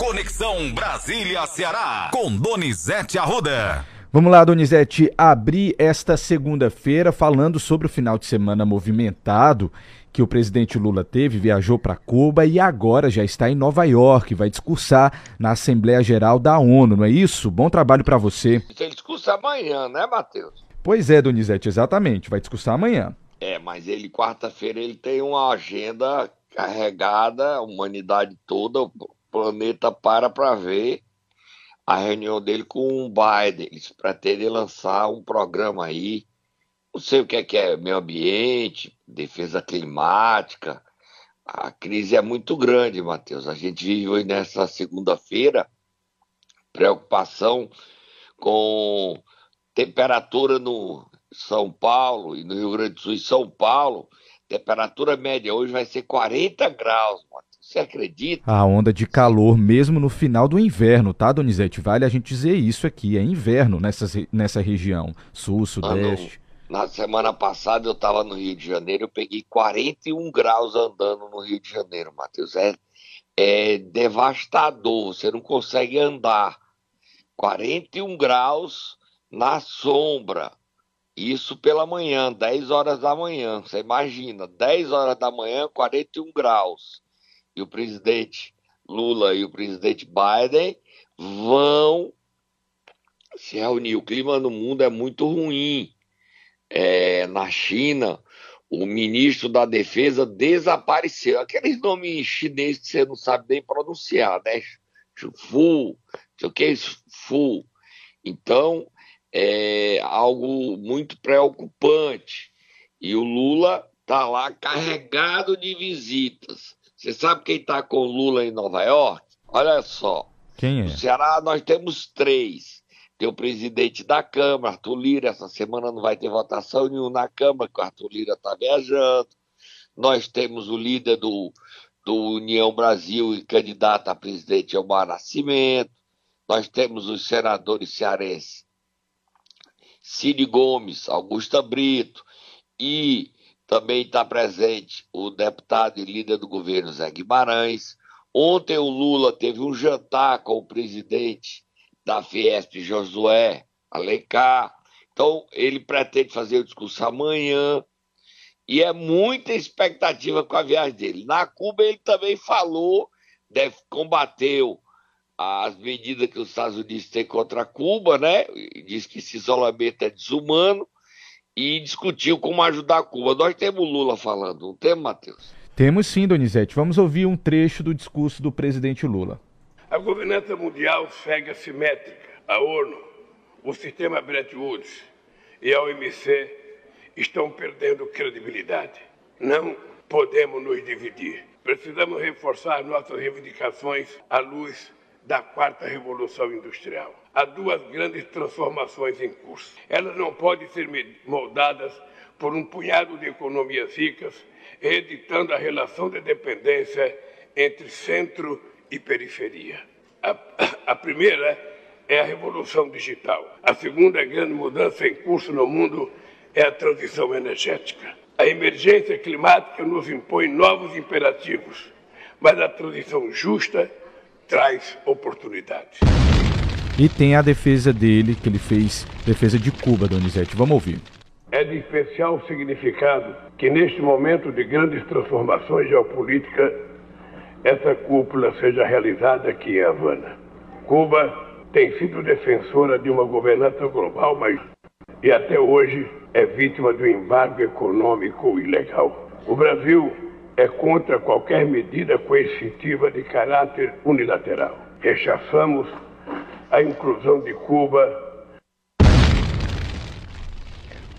Conexão Brasília-Ceará, com Donizete Arruda. Vamos lá, Donizete, abrir esta segunda-feira falando sobre o final de semana movimentado que o presidente Lula teve, viajou para Cuba e agora já está em Nova York, vai discursar na Assembleia Geral da ONU, não é isso? Bom trabalho para você. Ele discursa amanhã, né, Matheus? Pois é, Donizete, exatamente, vai discursar amanhã. É, mas ele, quarta-feira, ele tem uma agenda carregada, a humanidade toda, planeta para para ver a reunião dele com o Biden. Eles pretendem lançar um programa aí, não sei o que é, que é meio ambiente, defesa climática. A crise é muito grande, Matheus. A gente vive hoje nessa segunda-feira preocupação com temperatura no são Paulo e no Rio Grande do Sul e São Paulo, temperatura média hoje vai ser 40 graus, Você acredita? A onda de calor mesmo no final do inverno, tá, Donizete? Vale a gente dizer isso aqui, é inverno nessa, nessa região, sul, sudeste. na semana passada eu estava no Rio de Janeiro, eu peguei 41 graus andando no Rio de Janeiro, Matheus. É, é devastador, você não consegue andar. 41 graus na sombra. Isso pela manhã, 10 horas da manhã. Você imagina, 10 horas da manhã, 41 graus. E o presidente Lula e o presidente Biden vão se reunir. O clima no mundo é muito ruim. É, na China, o ministro da Defesa desapareceu. Aqueles nomes chineses que você não sabe nem pronunciar, né? Fu, sei o que é? Fu. Então, é algo muito preocupante. E o Lula está lá carregado de visitas. Você sabe quem está com o Lula em Nova York? Olha só. Quem é? No Ceará nós temos três. Tem o presidente da Câmara, Arthur Lira. Essa semana não vai ter votação nenhuma na Câmara, porque o Arthur Lira está viajando. Nós temos o líder do, do União Brasil e candidato a presidente Elmar Nascimento. Nós temos os senadores cearenses Cid Gomes, Augusta Brito e também está presente o deputado e líder do governo Zé Guimarães. Ontem o Lula teve um jantar com o presidente da Fiesp, Josué Alencar. Então ele pretende fazer o discurso amanhã e é muita expectativa com a viagem dele. Na Cuba ele também falou, deve, combateu as medidas que os Estados Unidos têm contra Cuba, né? Diz que esse isolamento é desumano e discutiu como ajudar Cuba. Nós temos Lula falando, não temos, Matheus? Temos sim, Donizete. Vamos ouvir um trecho do discurso do presidente Lula. A governança mundial segue assimétrica. A ONU, o sistema Bretton Woods e a OMC estão perdendo credibilidade. Não podemos nos dividir. Precisamos reforçar nossas reivindicações à luz da quarta revolução industrial. Há duas grandes transformações em curso. Elas não podem ser moldadas por um punhado de economias ricas, reeditando a relação de dependência entre centro e periferia. A, a primeira é a revolução digital. A segunda grande mudança em curso no mundo é a transição energética. A emergência climática nos impõe novos imperativos, mas a transição justa traz oportunidades. E tem a defesa dele, que ele fez, defesa de Cuba, Donizete. Vamos ouvir. É de especial significado que, neste momento de grandes transformações geopolíticas, essa cúpula seja realizada aqui em Havana. Cuba tem sido defensora de uma governança global, mas e até hoje é vítima do embargo econômico ilegal. O Brasil é contra qualquer medida coercitiva de caráter unilateral. Rechaçamos a inclusão de Cuba.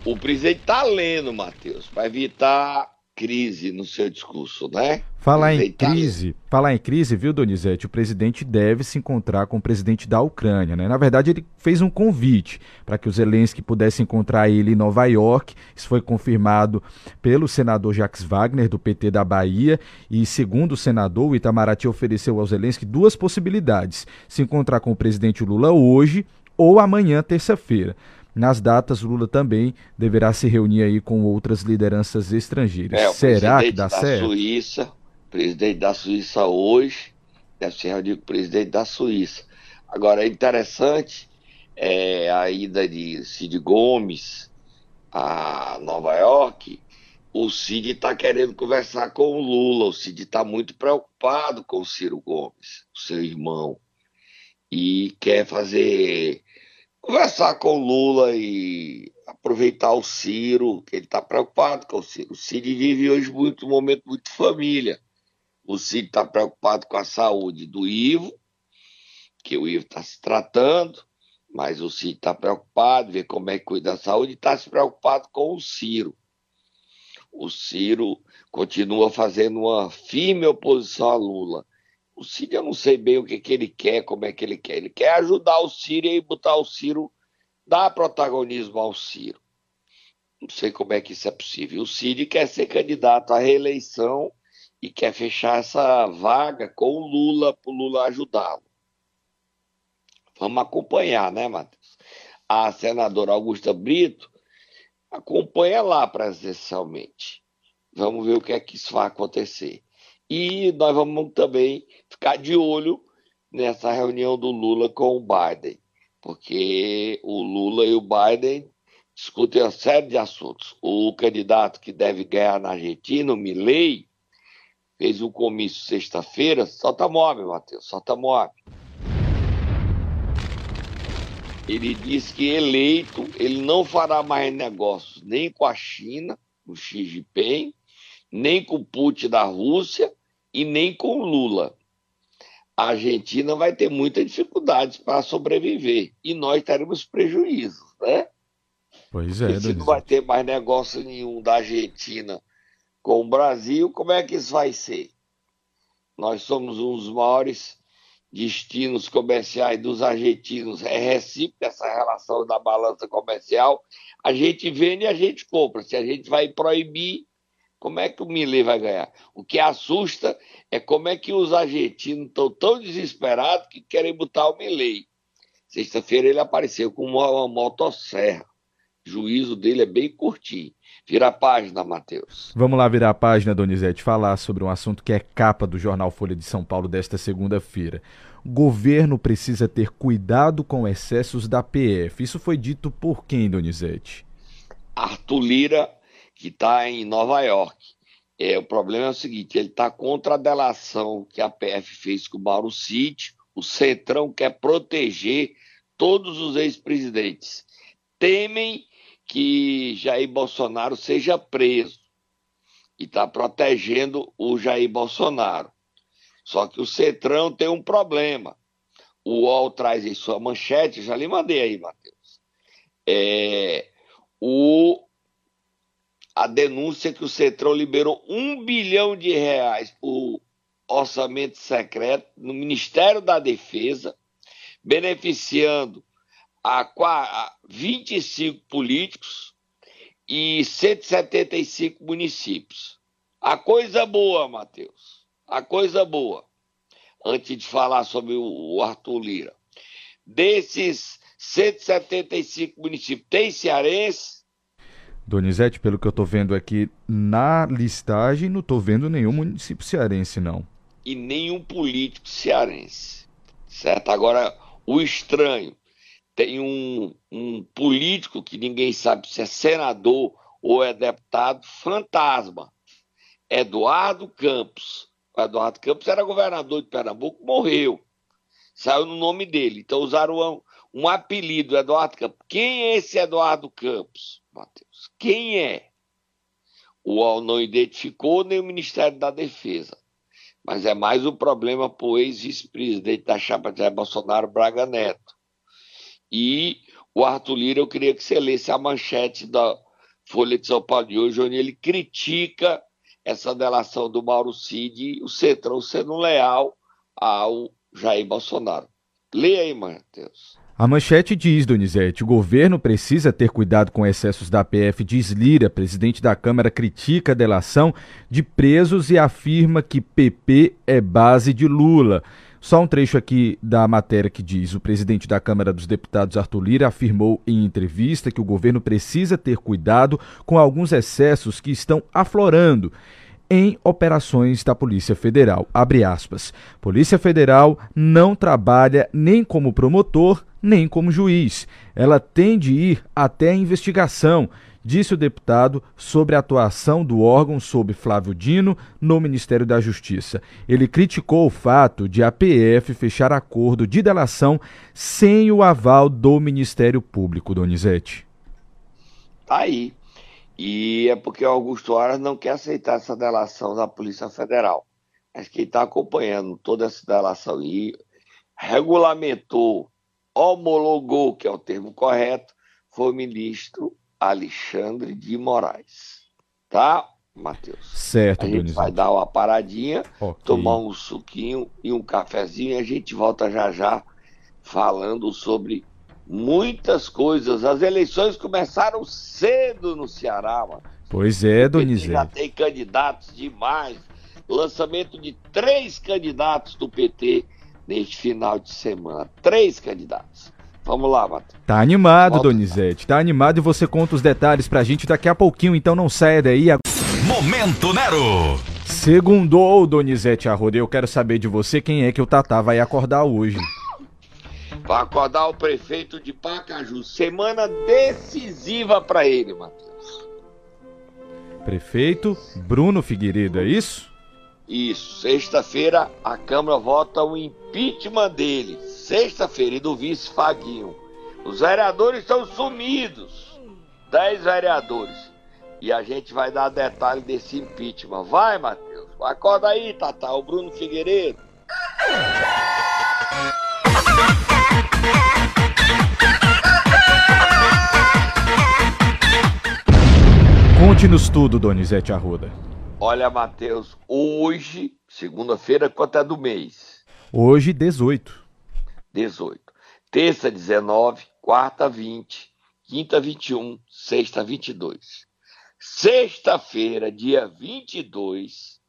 O presidente está lendo, Matheus, para evitar crise no seu discurso, né? Falar em crise, falar em crise, viu, Donizete? O presidente deve se encontrar com o presidente da Ucrânia, né? Na verdade, ele fez um convite para que o Zelensky pudesse encontrar ele em Nova York. Isso foi confirmado pelo senador Jacques Wagner, do PT da Bahia. E, segundo o senador, o Itamaraty ofereceu ao Zelensky duas possibilidades: se encontrar com o presidente Lula hoje ou amanhã, terça-feira. Nas datas, Lula também deverá se reunir aí com outras lideranças estrangeiras. É, Será que dá da certo? Suíça, presidente da Suíça hoje deve se reunir com o presidente da Suíça. Agora, é interessante é, a ida de Cid Gomes a Nova York, o Cid está querendo conversar com o Lula. O Cid está muito preocupado com o Ciro Gomes, o seu irmão, e quer fazer conversar com o Lula e aproveitar o Ciro, que ele está preocupado com o Ciro. O Cid vive hoje muito um momento muito família. O Cid está preocupado com a saúde do Ivo, que o Ivo está se tratando, mas o Cid está preocupado, ver como é que cuida da saúde, está se preocupado com o Ciro o Ciro continua fazendo uma firme oposição a Lula. O Ciro, eu não sei bem o que, que ele quer, como é que ele quer. Ele quer ajudar o Ciro e botar o Ciro, dar protagonismo ao Ciro. Não sei como é que isso é possível. O Ciro quer ser candidato à reeleição e quer fechar essa vaga com o Lula, para o Lula ajudá-lo. Vamos acompanhar, né, Matheus? A senadora Augusta Brito acompanha lá presencialmente. Vamos ver o que é que isso vai acontecer. E nós vamos também ficar de olho nessa reunião do Lula com o Biden, porque o Lula e o Biden discutem uma série de assuntos. O candidato que deve ganhar na Argentina, o Milley, fez um comício sexta-feira. Solta mob, Matheus, solta mob ele disse que eleito, ele não fará mais negócios nem com a China, o Xi Jinping, nem com o Putin da Rússia e nem com Lula. A Argentina vai ter muitas dificuldades para sobreviver e nós teremos prejuízos, né? Pois é, se não vai ter mais negócio nenhum da Argentina com o Brasil, como é que isso vai ser? Nós somos um dos maiores destinos comerciais dos argentinos é recíproca essa relação da balança comercial. A gente vende e a gente compra. Se a gente vai proibir, como é que o Millet vai ganhar? O que assusta é como é que os argentinos estão tão desesperados que querem botar o Millet. Sexta-feira ele apareceu com uma, uma motosserra. O juízo dele é bem curtinho. Vira a página, Matheus. Vamos lá virar a página, Donizete, falar sobre um assunto que é capa do jornal Folha de São Paulo desta segunda-feira. O governo precisa ter cuidado com excessos da PF. Isso foi dito por quem, Donizete? Arthur Lira, que está em Nova York. É, o problema é o seguinte: ele está contra a delação que a PF fez com o Mauro Cid. O Centrão quer proteger todos os ex-presidentes. Temem que Jair Bolsonaro seja preso e está protegendo o Jair Bolsonaro. Só que o Cetrão tem um problema. O UOL traz em sua manchete, já lhe mandei aí, Matheus. É, o, a denúncia que o Cetrão liberou um bilhão de reais por orçamento secreto no Ministério da Defesa, beneficiando a 25 políticos e 175 municípios. A coisa boa, Matheus, a coisa boa, antes de falar sobre o Arthur Lira. Desses 175 municípios, tem cearense? Donizete, pelo que eu estou vendo aqui na listagem, não estou vendo nenhum município cearense, não. E nenhum político cearense. Certo? Agora, o estranho, tem um, um político que ninguém sabe se é senador ou é deputado, fantasma. Eduardo Campos. O Eduardo Campos era governador de Pernambuco, morreu. Saiu no nome dele. Então usaram um, apelido, Eduardo Campos. Quem é esse Eduardo Campos, Matheus? Quem é? O UOL não identificou nem o Ministério da Defesa. Mas é mais um problema para o ex-vice-presidente da chapa de Bolsonaro, Braga Neto. E o Arthur Lira, eu queria que você lesse a manchete da Folha de São Paulo de hoje, onde ele critica essa delação do Mauro Cid e o Centrão sendo leal ao Jair Bolsonaro. Leia aí, Matheus. A manchete diz, Donizete, o governo precisa ter cuidado com excessos da PF, diz Lira, presidente da Câmara critica a delação de presos e afirma que PP é base de Lula. Só um trecho aqui da matéria que diz: o presidente da Câmara dos Deputados, Arthur Lira, afirmou em entrevista que o governo precisa ter cuidado com alguns excessos que estão aflorando em operações da Polícia Federal. Abre aspas. Polícia Federal não trabalha nem como promotor, nem como juiz. Ela tem de ir até a investigação disse o deputado sobre a atuação do órgão sob Flávio Dino no Ministério da Justiça. Ele criticou o fato de a PF fechar acordo de delação sem o aval do Ministério Público, Donizete. Tá aí. E é porque o Augusto Aras não quer aceitar essa delação da Polícia Federal. Mas quem está acompanhando toda essa delação e regulamentou, homologou, que é o termo correto, foi o ministro Alexandre de Moraes. Tá, Matheus? Certo, A gente Donizete. vai dar uma paradinha, Ok. tomar um suquinho e um cafezinho e a gente volta já já falando sobre muitas coisas. As eleições começaram cedo no Ceará, mano. Pois é, Já Donizete. tem candidatos demais. Lançamento de três candidatos do PT neste final de semana. Três candidatos. Vamos lá, Matheus. Tá animado, Volta. Donizete. Tá animado e você conta os detalhes pra gente daqui a pouquinho, então não saia daí. Momento Nero. Segundou, Donizete Arruda. Eu quero saber de você quem é que o Tatá vai acordar hoje. Vai acordar o prefeito de Pacaju. Semana decisiva para ele, Matheus. Prefeito Bruno Figueiredo, é isso? Isso. Sexta-feira a Câmara vota o impeachment dele. Sexta-feira e do vice Faguinho. Os vereadores estão sumidos. Dez vereadores. E a gente vai dar detalhe desse impeachment. Vai, Matheus. Acorda aí, Tatá. O Bruno Figueiredo. Conte-nos tudo, Donizete Arruda. Olha, Matheus, hoje, segunda-feira, quanto é do mês? Hoje, 18. 18. Terça, 19. Quarta, 20. Quinta, 21. Sexta, 22. Sexta-feira, dia 22,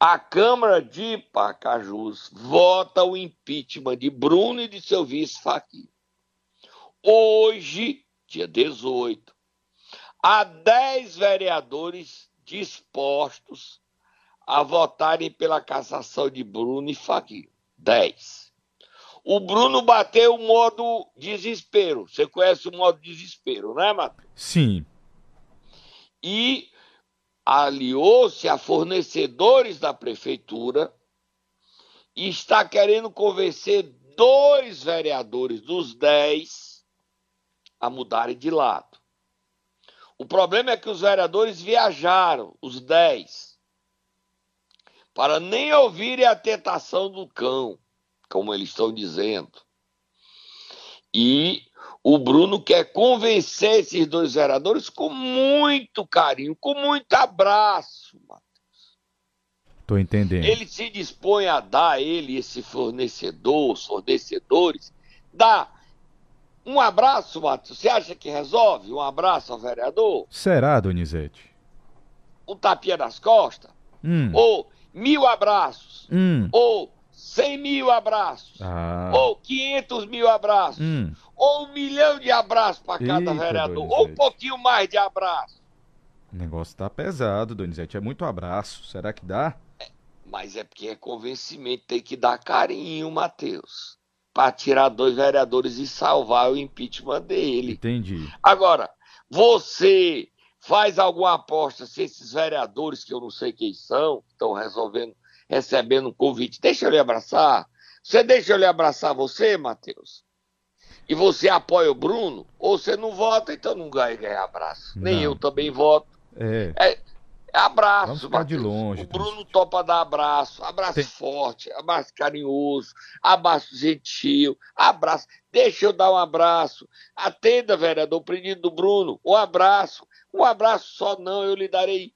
a Câmara de Pacajus vota o impeachment de Bruno e de seu vice Faquinha. Hoje, dia 18, há 10 vereadores dispostos a votarem pela cassação de Bruno e Faquinha. 10. O Bruno bateu o modo desespero. Você conhece o modo desespero, né, Matheus? Sim. E aliou-se a fornecedores da prefeitura e está querendo convencer dois vereadores dos 10 a mudarem de lado. O problema é que os vereadores viajaram, os 10, para nem ouvirem a tentação do cão, como eles estão dizendo. E o Bruno quer convencer esses dois vereadores com muito carinho, com muito abraço. mano. Tô entendendo. Ele se dispõe a dar, ele, esse fornecedor, os fornecedores, dá um abraço, Matheus. Você acha que resolve? Um abraço ao vereador? Será, Donizete? Um tapinha nas costas? Hum. Ou mil abraços? Hum. Ou cem mil abraços? Ah. Ou quinhentos mil abraços? Hum. Ou um milhão de abraços para cada Eita, vereador? Donizete. Ou um pouquinho mais de abraço? O negócio tá pesado, Donizete. É muito abraço. Será que dá? Mas é porque é convencimento, tem que dar carinho, Matheus. Para tirar dois vereadores e salvar o impeachment dele. Entendi. Agora, você faz alguma aposta se esses vereadores, que eu não sei quem são, estão resolvendo, recebendo um convite, deixa eu lhe abraçar? Você deixa eu lhe abraçar você, Matheus? E você apoia o Bruno? Ou você não vota, então não ganha, ganha abraço. Nem Não. eu também voto. É. É abraço, Vamos ficar de Matheus. longe, O Bruno topa dar abraço, abraço Tem- forte, abraço carinhoso, abraço gentil, abraço. Deixa eu dar um abraço. Atenda, vereador, o pedido do Bruno. Um abraço. Um abraço só não, eu lhe darei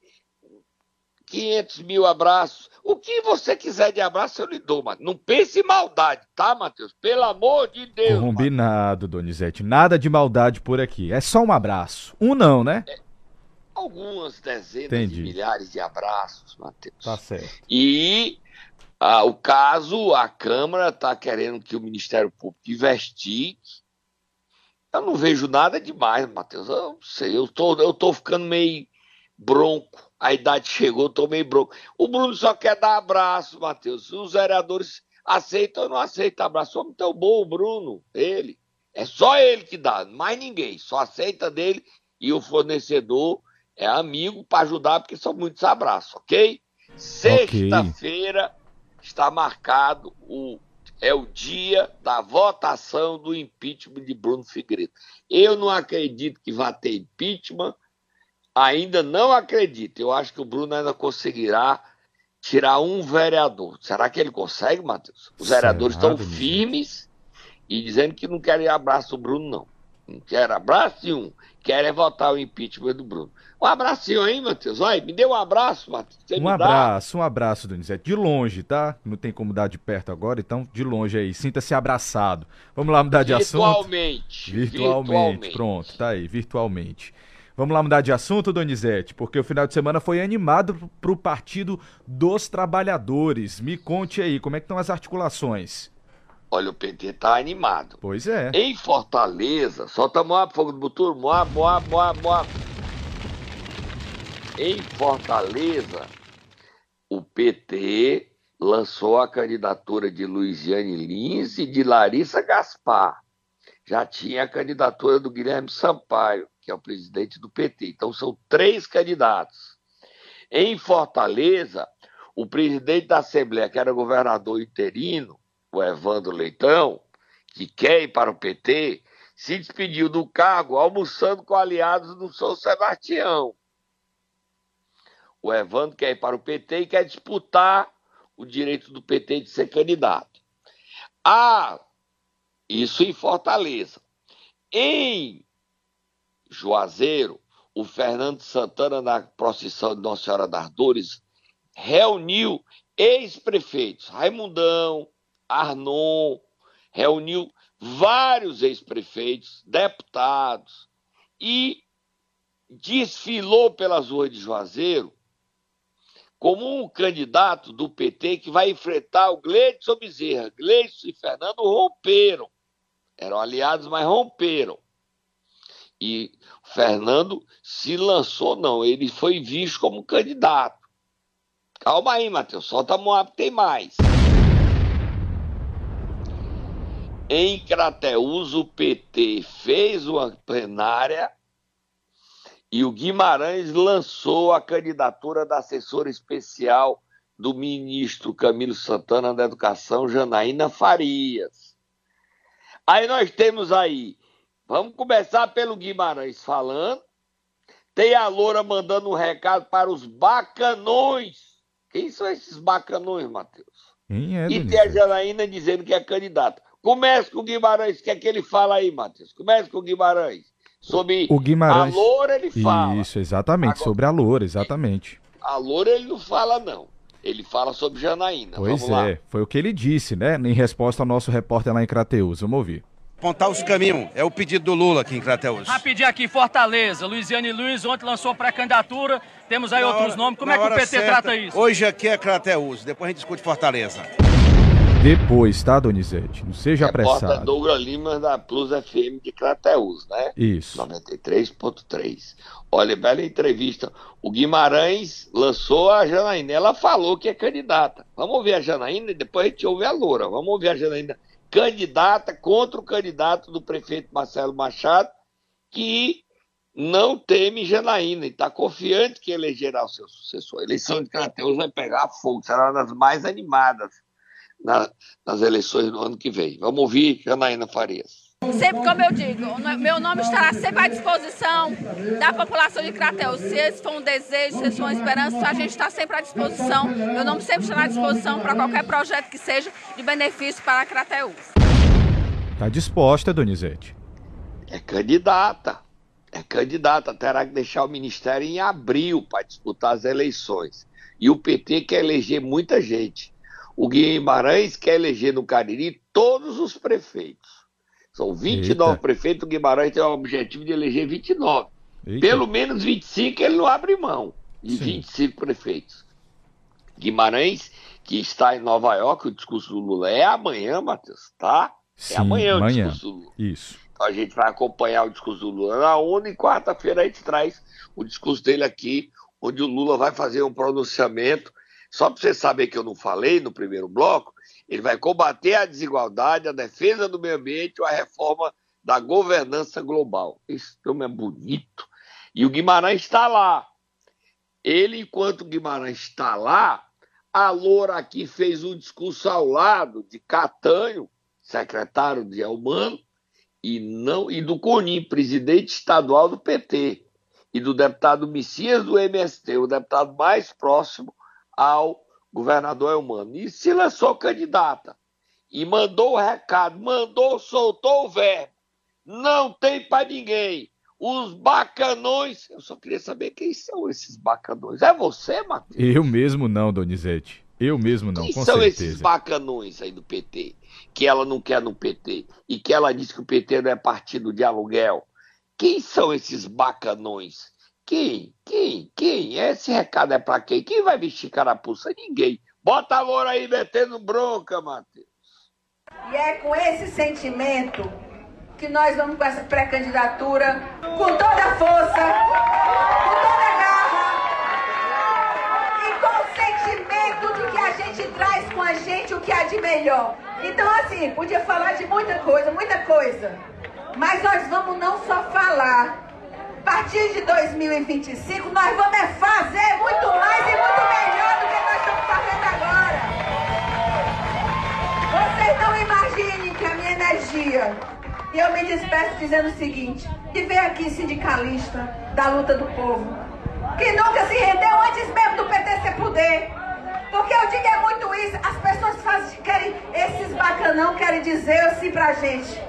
500 mil abraços. O que você quiser de abraço, eu lhe dou, mas não pense em maldade, tá, Matheus? Pelo amor de Deus. Matheus. Combinado, Donizete. Nada de maldade por aqui. É só um abraço. Um não, né? Algumas dezenas Entendi. de milhares de abraços, Matheus. Tá certo. E ah, o caso, a Câmara está querendo que o Ministério Público investigue. Eu não vejo nada demais, Matheus. Eu não sei, eu tô, eu tô ficando meio bronco a idade chegou, tomei bronca. O Bruno só quer dar abraço, Matheus. Os vereadores aceitam ou não aceitam abraço. Homem tão bom, o Bruno, ele. É só ele que dá, mais ninguém. Só aceita dele e o fornecedor é amigo para ajudar, porque são muitos abraços, ok? Sexta-feira okay. está marcado o é o dia da votação do impeachment de Bruno Figueiredo. Eu não acredito que vá ter impeachment, ainda não acredito. Eu acho que o Bruno ainda conseguirá tirar um vereador. Será que ele consegue, Matheus? Os vereadores estão firmes e dizendo que não querem abraço do Bruno, não. Não querem abraço nenhum. Querem votar o impeachment do Bruno. Um abracinho aí, Matheus. Vai, me dê um abraço, Matheus. um abraço, dá? um abraço, Donizete. De longe, tá? Não tem como dar de perto agora, então de longe aí. Sinta-se abraçado. Vamos lá mudar de assunto? Virtualmente. Virtualmente. Pronto, tá aí, virtualmente. Vamos lá mudar de assunto, Donizete, porque o final de semana foi animado para o Partido dos Trabalhadores. Me conte aí, como é que estão as articulações? Olha, o PT tá animado. Pois é. Em Fortaleza, solta Moab, fogo do Buturo, Moab, Moab, Moab, Moab. Em Fortaleza, o PT lançou a candidatura de Luiziane Lins e de Larissa Gaspar. Já tinha a candidatura do Guilherme Sampaio que é o presidente do PT. Então são três candidatos. Em Fortaleza, o presidente da Assembleia, que era governador interino, o Evandro Leitão, que quer ir para o PT, se despediu do cargo almoçando com aliados do São Sebastião. O Evandro quer ir para o PT e quer disputar o direito do PT de ser candidato. Ah, isso em Fortaleza. Em Juazeiro, o Fernando Santana, na procissão de Nossa Senhora das Dores, reuniu ex-prefeitos, Raimundão, Arnon, reuniu vários ex-prefeitos, deputados, e desfilou pelas ruas de Juazeiro como um candidato do PT que vai enfrentar o Gleidson Bezerra. Gleidson e Fernando romperam. Eram aliados, mas romperam. E Fernando se lançou, não, ele foi visto como candidato. Calma aí, Matheus, solta a Moab, tem mais. Em Crateús, o PT fez uma plenária e o Guimarães lançou a candidatura da assessora especial do ministro Camilo Santana da Educação, Janaína Farias. Aí nós temos aí Vamos começar pelo Guimarães falando. Tem a Loura mandando um recado para os bacanões. Quem são esses bacanões, Matheus? É, e tem a Janaína dizendo que é candidata. Comece com o Guimarães. O que é que ele fala aí, Matheus? Comece com o Guimarães. Sobre o Guimarães... a Loura, ele fala. Isso, exatamente. Agora, sobre a Loura, exatamente. A Loura, ele não fala, não. Ele fala sobre Janaína. Pois Vamos é, lá. foi o que ele disse, né? Em resposta ao nosso repórter lá em Crateus. Vamos ouvir apontar os caminhos. É o pedido do Lula aqui em Crateus. Rapidinho aqui, Fortaleza. Luiziane Luiz ontem lançou pré-candidatura. Temos aí na outros hora, nomes. Como é que o PT certa, trata isso? Hoje aqui é Crateus. Depois a gente discute Fortaleza. Depois, tá, Donizete? Não seja apressado. Repórter Douglas Lima da Plus FM de Crateus, né? Isso. 93.3. Olha, bela entrevista. O Guimarães lançou a Janaína. Ela falou que é candidata. Vamos ouvir a Janaína e depois a gente ouve a Loura. Vamos ouvir a Janaína candidata contra o candidato do prefeito Marcelo Machado, que não teme Janaína e está confiante que elegerá o seu sucessor. A eleição de Crateus vai pegar fogo, será uma das mais animadas na, nas eleições do ano que vem. Vamos ouvir Janaína Farias. Sempre como eu digo, meu nome estará sempre à disposição da população de Crateus. Se esse for um desejo, se esse for uma esperança, a gente está sempre à disposição. Meu nome sempre estará à disposição para qualquer projeto que seja de benefício para Crateus. Está disposta, Donizete. É candidata. É candidata. Terá que deixar o ministério em abril para disputar as eleições. E o PT quer eleger muita gente. O Guimarães quer eleger no Cariri todos os prefeitos. São 29 Eita. prefeitos, o Guimarães tem o objetivo de eleger 29. Eita. Pelo menos 25 ele não abre mão de Sim. 25 prefeitos. Guimarães, que está em Nova York, o discurso do Lula é amanhã, Matheus, tá? É Sim, é amanhã, amanhã o discurso do Lula. Isso. Então a gente vai acompanhar o discurso do Lula na ONU e quarta-feira a gente traz o discurso dele aqui, onde o Lula vai fazer um pronunciamento. Só para você saber que eu não falei no primeiro bloco, ele vai combater a desigualdade, a defesa do meio ambiente a reforma da governança global. Esse nome é bonito. E o Guimarães está lá. Ele, enquanto o Guimarães está lá, a Loura aqui fez um discurso ao lado de Catanho, secretário de Elmano, e, não, e do Conim, presidente estadual do PT, e do deputado Messias do MST, o deputado mais próximo ao governador Elmano. E se lançou candidata. E mandou o recado, mandou, soltou o verbo. Não tem para ninguém. Os bacanões. Eu só queria saber quem são esses bacanões. É você, Matheus? Eu mesmo não, Donizete. Eu mesmo não, quem com são certeza. esses bacanões aí do PT? Que ela não quer no PT. E que ela diz que o PT não é partido de aluguel. Quem são esses bacanões? Quem? Quem? Quem? Esse recado é para quem? Quem vai vestir carapuça? Ninguém. Bota a loura aí metendo bronca, Matheus. E é com esse sentimento que nós vamos com essa pré-candidatura, com toda a força, com toda a garra e com o sentimento de que a gente traz com a gente o que há de melhor. Então, assim, podia falar de muita coisa, muita coisa. Mas nós vamos não só falar. A partir de 2025, nós vamos é fazer muito mais e muito melhor do que nós estamos fazendo agora. Vocês não imaginem que a minha energia. E eu me despeço dizendo o seguinte: que vem aqui sindicalista da luta do povo, que nunca se rendeu antes mesmo do PT ser poder. Porque eu digo é muito isso, as pessoas fazem, querem, esses bacanão querem dizer assim pra gente.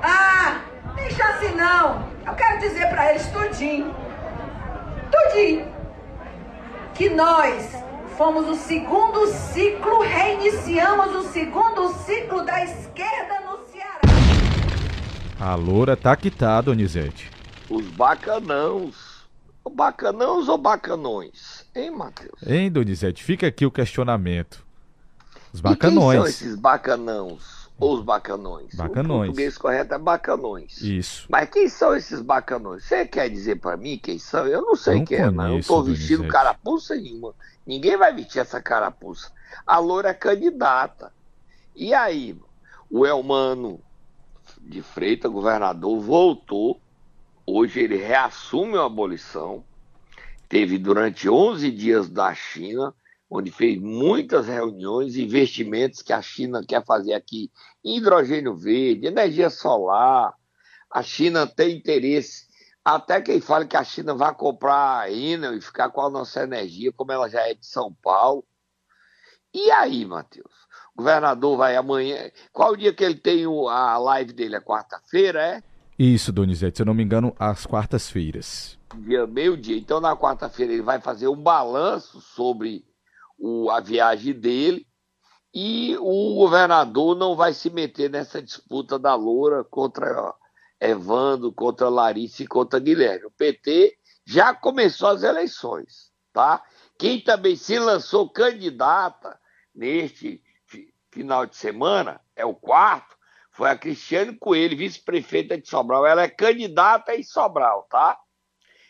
Ah, tem chance não. Eu quero dizer pra eles tudinho. Tudinho. Que nós fomos o segundo ciclo, reiniciamos o segundo ciclo da esquerda no Ceará. A loura tá quitada, Donizete. Os bacanãos. Bacanãos ou bacanões? Hein, Matheus? Hein, Donizete? Fica aqui o questionamento. Os E quem são bacanões. esses bacanãos? Ou os bacanões? Bacanões. O português correto é bacanões. Isso. Mas quem são esses bacanões? Você quer dizer pra mim quem são? Eu não sei Não quem é, não. Eu tô vestindo carapuça nenhuma. Ninguém vai vestir essa carapuça. A loura é candidata. E aí, o Elmano de Freitas, governador, voltou. Hoje ele reassume a abolição. Teve durante 11 dias da China, onde fez muitas reuniões, investimentos que a China quer fazer aqui hidrogênio verde, energia solar. A China tem interesse. Até quem fala que a China vai comprar a Enel e ficar com a nossa energia, como ela já é de São Paulo. E aí, Matheus? O governador vai amanhã. Qual o dia que ele tem a live dele? É quarta-feira, é? Isso, Donizete, se eu não me engano, às quartas-feiras. dia meio-dia. Então, na quarta-feira, ele vai fazer um balanço sobre o- a viagem dele e o governador não vai se meter nessa disputa da Loura contra Evandro, contra Larissa e contra Guilherme. O PT já começou as eleições, tá? Quem também se lançou candidata neste fi- final de semana, é o quarto, foi a Cristiane Coelho, vice-prefeita de Sobral. Ela é candidata em Sobral, tá?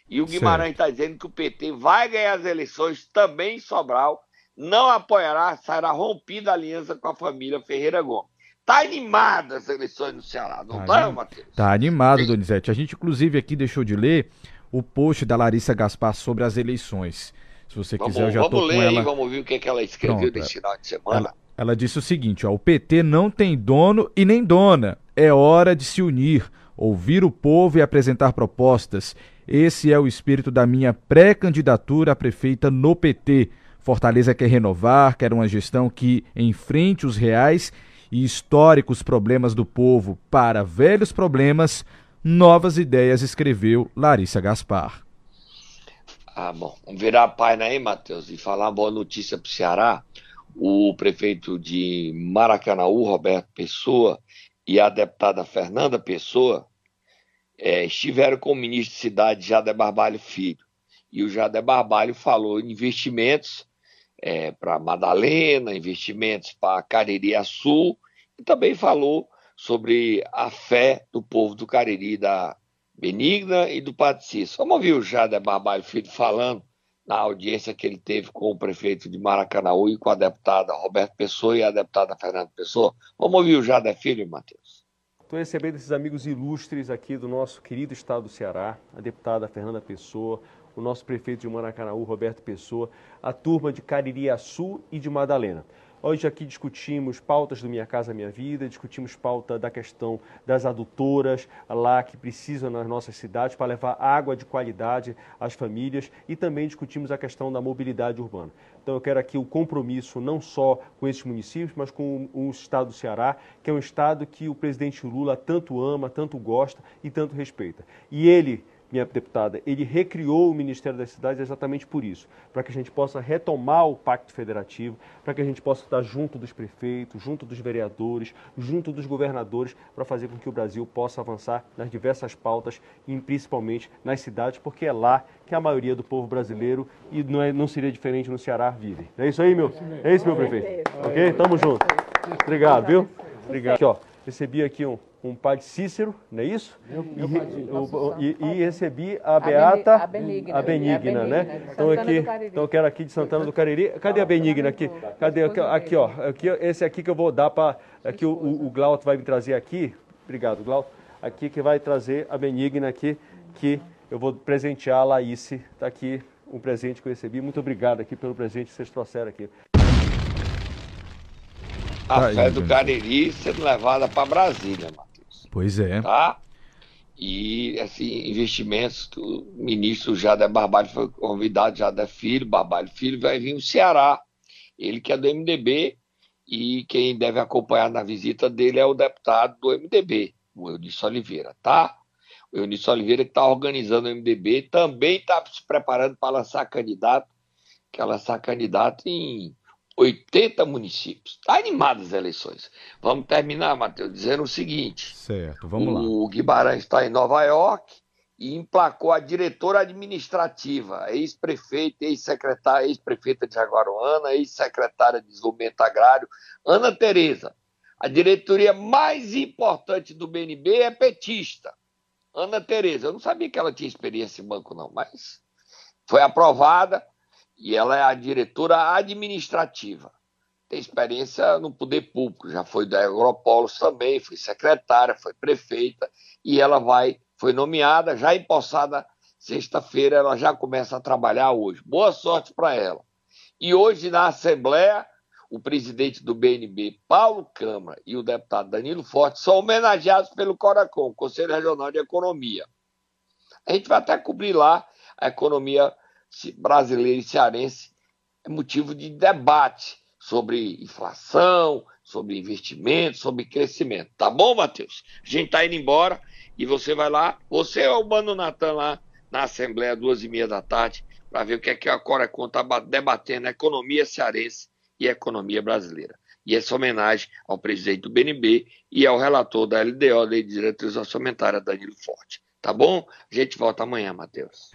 E o Guimarães está dizendo que o PT vai ganhar as eleições também em Sobral, não apoiará, será rompida a aliança com a família Ferreira Gomes. Tá animada as eleições no Ceará, não Tá tá, anim- Matheus? Tá animado, Donizete. A gente, inclusive, aqui deixou de ler o post da Larissa Gaspar sobre as eleições. Se você Vamos, quiser, eu já vamos tô ler com aí, ela. vamos ver o que, que ela escreveu Pronto, nesse final de semana. Ela, ela disse o seguinte: ó, o PT não tem dono e nem dona. É hora de se unir, ouvir o povo e apresentar propostas. Esse é o espírito da minha pré-candidatura a prefeita no PT. Fortaleza quer renovar, quer uma gestão que enfrente os reais e históricos problemas do povo para velhos problemas, novas ideias, escreveu Larissa Gaspar. Ah, bom. Vamos virar a página aí, Matheus, e falar uma boa notícia para o Ceará. O prefeito de Maracanaú, Roberto Pessoa, e a deputada Fernanda Pessoa eh, estiveram com o ministro de Cidade, Jader Barbalho Filho. E o Jader Barbalho falou em investimentos para Madalena, investimentos para Cariri Sul, e também falou sobre a fé do povo do Cariri, da Benigna e do Padre. Vamos ouvir o Jader Barbalho Filho falando na audiência que ele teve com o prefeito de Maracanaú e com a deputada Roberto Pessoa e a deputada Fernanda Pessoa. Vamos ouvir o Jadé Filho, Matheus. Estou recebendo esses amigos ilustres aqui do nosso querido estado do Ceará, a deputada Fernanda Pessoa, o nosso prefeito de Maracanaú, Roberto Pessoa, a turma de Caririaçu e de Madalena. Hoje aqui discutimos pautas do Minha Casa Minha Vida, discutimos pauta da questão das adutoras lá que precisam nas nossas cidades para levar água de qualidade às famílias e também discutimos a questão da mobilidade urbana. Então eu quero aqui o compromisso não só com esses municípios, mas com o estado do Ceará, que é um estado que o presidente Lula tanto ama, tanto gosta e tanto respeita. E ele minha deputada, ele recriou o Ministério das Cidades exatamente por isso, para que a gente possa retomar o pacto federativo, para que a gente possa estar junto dos prefeitos, junto dos vereadores, junto dos governadores, para fazer com que o Brasil possa avançar nas diversas pautas e principalmente nas cidades, porque é lá que a maioria do povo brasileiro, e não, é, não seria diferente no Ceará, vive. É isso aí, meu? É isso, meu prefeito? Ok? Tamo junto. Obrigado, viu? Obrigado. Aqui, ó, recebi aqui um um padre Cícero, não é isso? Meu, meu e, e, e, recebi a Beata, a Benigna, a Benigna, a Benigna né? Então aqui, então eu quero aqui de Santana do Cariri. Cadê a Benigna aqui? Cadê aqui, ó? Aqui, esse aqui que eu vou dar para aqui o, o Glauto vai me trazer aqui. Obrigado, Glauto. Aqui que vai trazer a Benigna aqui que eu vou presentear a Laís. Está aqui um presente que eu recebi. Muito obrigado aqui pelo presente que vocês trouxeram aqui a tá fé do Cariri sendo levada para Brasília, Matheus. Pois é. Tá? E assim, investimentos, o ministro Jader Barbalho foi convidado, Jader Filho, Barbalho Filho, vai vir o Ceará. Ele que é do MDB e quem deve acompanhar na visita dele é o deputado do MDB, o Eunício Oliveira, tá? O Eunício Oliveira que está organizando o MDB, também está se preparando para lançar candidato, quer lançar candidato em 80 municípios. Está animadas as eleições. Vamos terminar, Matheus, dizendo o seguinte. Certo, vamos lá. O Guimarães está em Nova York e emplacou a diretora administrativa, ex-prefeita, ex-secretária, ex-prefeita de Jaguaruana, ex-secretária de Desenvolvimento Agrário, Ana Tereza. A diretoria mais importante do BNB é petista. Ana Tereza. Eu não sabia que ela tinha experiência em banco, não, mas foi aprovada e ela é a diretora administrativa. Tem experiência no poder público, já foi da Agropolos também, foi secretária, foi prefeita, e ela vai, foi nomeada, já empossada sexta-feira, ela já começa a trabalhar hoje. Boa sorte para ela. E hoje, na Assembleia, o presidente do BNB, Paulo Câmara, e o deputado Danilo Forte são homenageados pelo Coracom, Conselho Regional de Economia. A gente vai até cobrir lá a economia brasileira e cearense é motivo de debate sobre inflação, sobre investimento, sobre crescimento. Tá bom, Matheus? A gente está indo embora e você vai lá, você é o Mano Natan lá na Assembleia, duas e meia da tarde, para ver o que é que a Corecon está debatendo, a economia cearense e a economia brasileira. E essa homenagem ao presidente do BNB e ao relator da LDO, Lei de Diretriz Orçamentária, Danilo Forte. Tá bom? A gente volta amanhã, Matheus.